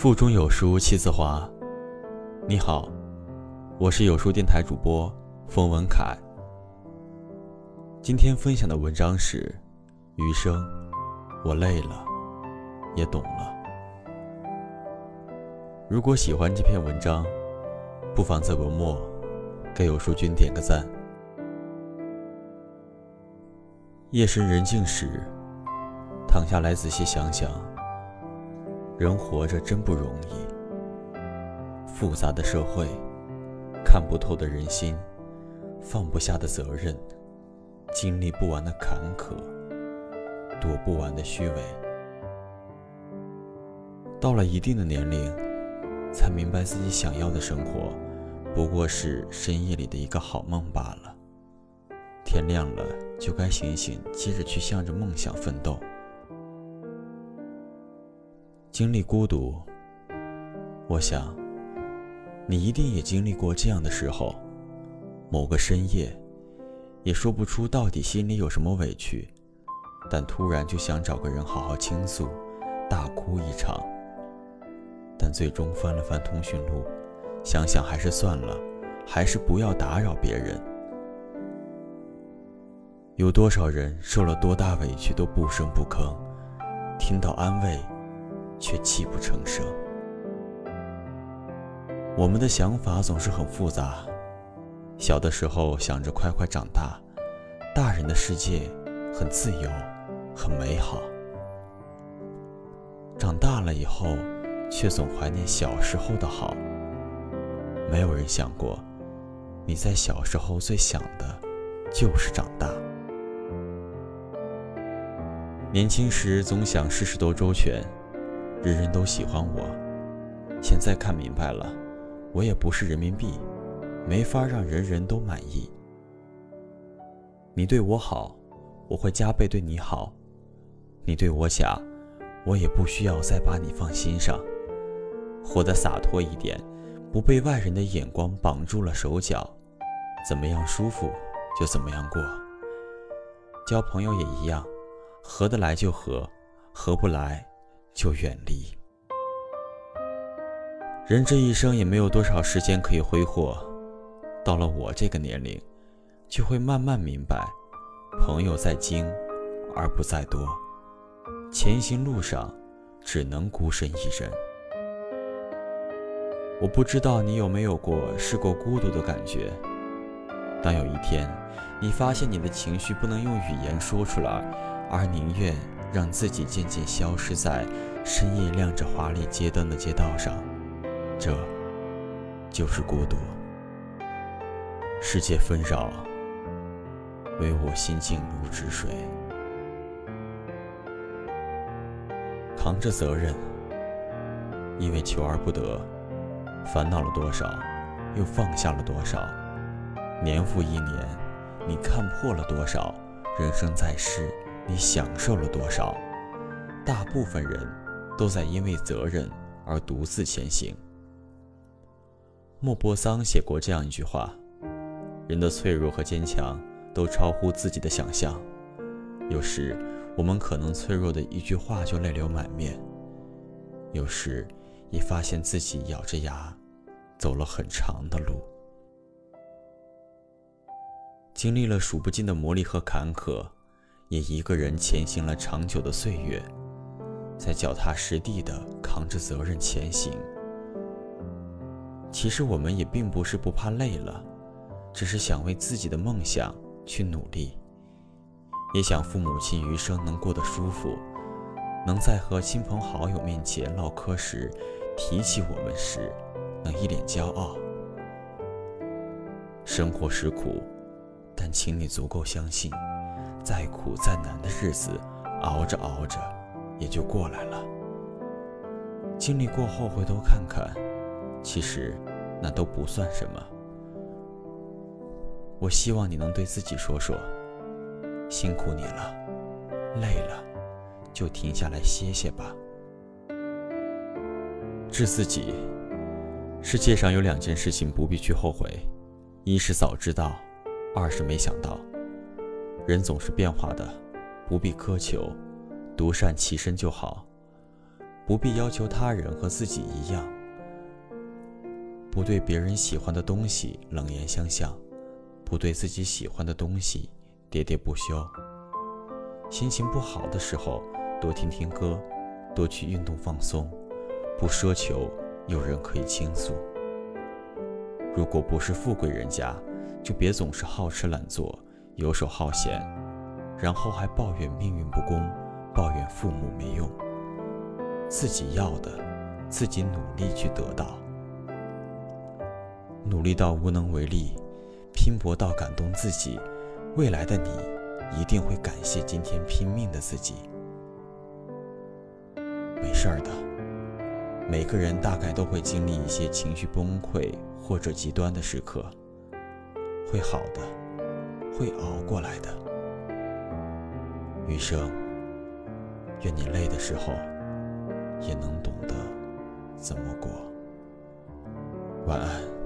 腹中有书气自华。你好，我是有书电台主播冯文凯。今天分享的文章是：余生，我累了，也懂了。如果喜欢这篇文章，不妨在文末给有书君点个赞。夜深人静时，躺下来仔细想想。人活着真不容易，复杂的社会，看不透的人心，放不下的责任，经历不完的坎坷，躲不完的虚伪。到了一定的年龄，才明白自己想要的生活，不过是深夜里的一个好梦罢了。天亮了就该醒醒，接着去向着梦想奋斗。经历孤独，我想，你一定也经历过这样的时候。某个深夜，也说不出到底心里有什么委屈，但突然就想找个人好好倾诉，大哭一场。但最终翻了翻通讯录，想想还是算了，还是不要打扰别人。有多少人受了多大委屈都不声不吭，听到安慰。却泣不成声。我们的想法总是很复杂。小的时候想着快快长大，大人的世界很自由，很美好。长大了以后，却总怀念小时候的好。没有人想过，你在小时候最想的，就是长大。年轻时总想事事都周全。人人都喜欢我，现在看明白了，我也不是人民币，没法让人人都满意。你对我好，我会加倍对你好；你对我假，我也不需要再把你放心上。活得洒脱一点，不被外人的眼光绑住了手脚，怎么样舒服就怎么样过。交朋友也一样，合得来就合，合不来。就远离。人这一生也没有多少时间可以挥霍，到了我这个年龄，就会慢慢明白，朋友在精，而不在多。前行路上，只能孤身一人。我不知道你有没有过试过孤独的感觉。当有一天，你发现你的情绪不能用语言说出来，而宁愿。让自己渐渐消失在深夜亮着华丽街灯的街道上，这就是孤独。世界纷扰，唯我心静如止水。扛着责任，因为求而不得，烦恼了多少，又放下了多少？年复一年，你看破了多少？人生在世。你享受了多少？大部分人都在因为责任而独自前行。莫泊桑写过这样一句话：“人的脆弱和坚强都超乎自己的想象。有时，我们可能脆弱的一句话就泪流满面；有时，也发现自己咬着牙走了很长的路，经历了数不尽的磨砺和坎坷。”也一个人前行了长久的岁月，在脚踏实地的扛着责任前行。其实我们也并不是不怕累了，只是想为自己的梦想去努力，也想父母亲余生能过得舒服，能在和亲朋好友面前唠嗑时，提起我们时，能一脸骄傲。生活是苦，但请你足够相信。再苦再难的日子，熬着熬着，也就过来了。经历过后，回头看看，其实那都不算什么。我希望你能对自己说说：辛苦你了，累了，就停下来歇歇吧。治自己，世界上有两件事情不必去后悔：一是早知道，二是没想到。人总是变化的，不必苛求，独善其身就好。不必要求他人和自己一样，不对别人喜欢的东西冷言相向，不对自己喜欢的东西喋喋不休。心情不好的时候，多听听歌，多去运动放松，不奢求有人可以倾诉。如果不是富贵人家，就别总是好吃懒做、游手好闲，然后还抱怨命运不公，抱怨父母没用。自己要的，自己努力去得到。努力到无能为力，拼搏到感动自己，未来的你一定会感谢今天拼命的自己。没事儿的，每个人大概都会经历一些情绪崩溃或者极端的时刻。会好的，会熬过来的。余生，愿你累的时候，也能懂得怎么过。晚安。